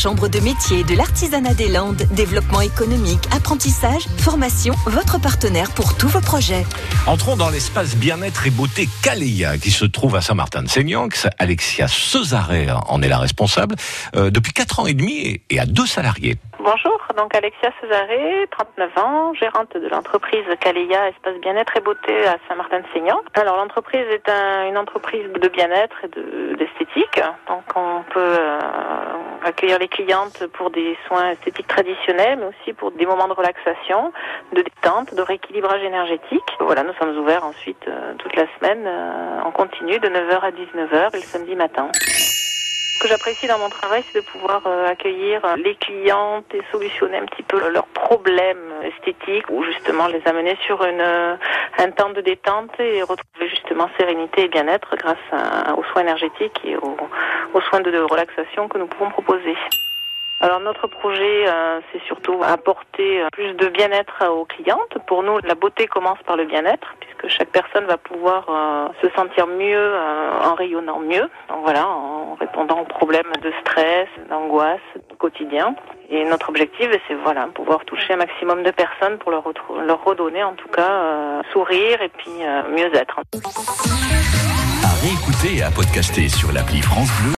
Chambre de métier de l'artisanat des Landes, développement économique, apprentissage, formation, votre partenaire pour tous vos projets. Entrons dans l'espace bien-être et beauté Caléa qui se trouve à Saint-Martin-de-Seignan. Alexia Cesaré en est la responsable euh, depuis 4 ans et demi et à deux salariés. Bonjour, donc Alexia Cesaré, 39 ans, gérante de l'entreprise Caléa Espace Bien-être et Beauté à Saint-Martin-de-Seignan. Alors l'entreprise est une entreprise de bien-être et d'esthétique, donc on peut euh, accueillir les clientes pour des soins esthétiques traditionnels, mais aussi pour des moments de relaxation, de détente, de rééquilibrage énergétique. Voilà, nous sommes ouverts ensuite euh, toute la semaine euh, en continu de 9h à 19h le samedi matin. Que j'apprécie dans mon travail, c'est de pouvoir euh, accueillir les clientes et solutionner un petit peu leurs problèmes esthétiques ou justement les amener sur une, un temps de détente et retrouver justement sérénité et bien-être grâce aux soins énergétiques et aux, soins de relaxation que nous pouvons proposer. Alors notre projet, euh, c'est surtout apporter euh, plus de bien-être aux clientes. Pour nous, la beauté commence par le bien-être, chaque personne va pouvoir euh, se sentir mieux en rayonnant mieux. Voilà, en répondant aux problèmes de stress, d'angoisse quotidien. Et notre objectif, c'est voilà, pouvoir toucher un maximum de personnes pour leur, redonner en tout cas sourire et puis mieux être. À réécouter et à podcaster sur l'appli France Bleu.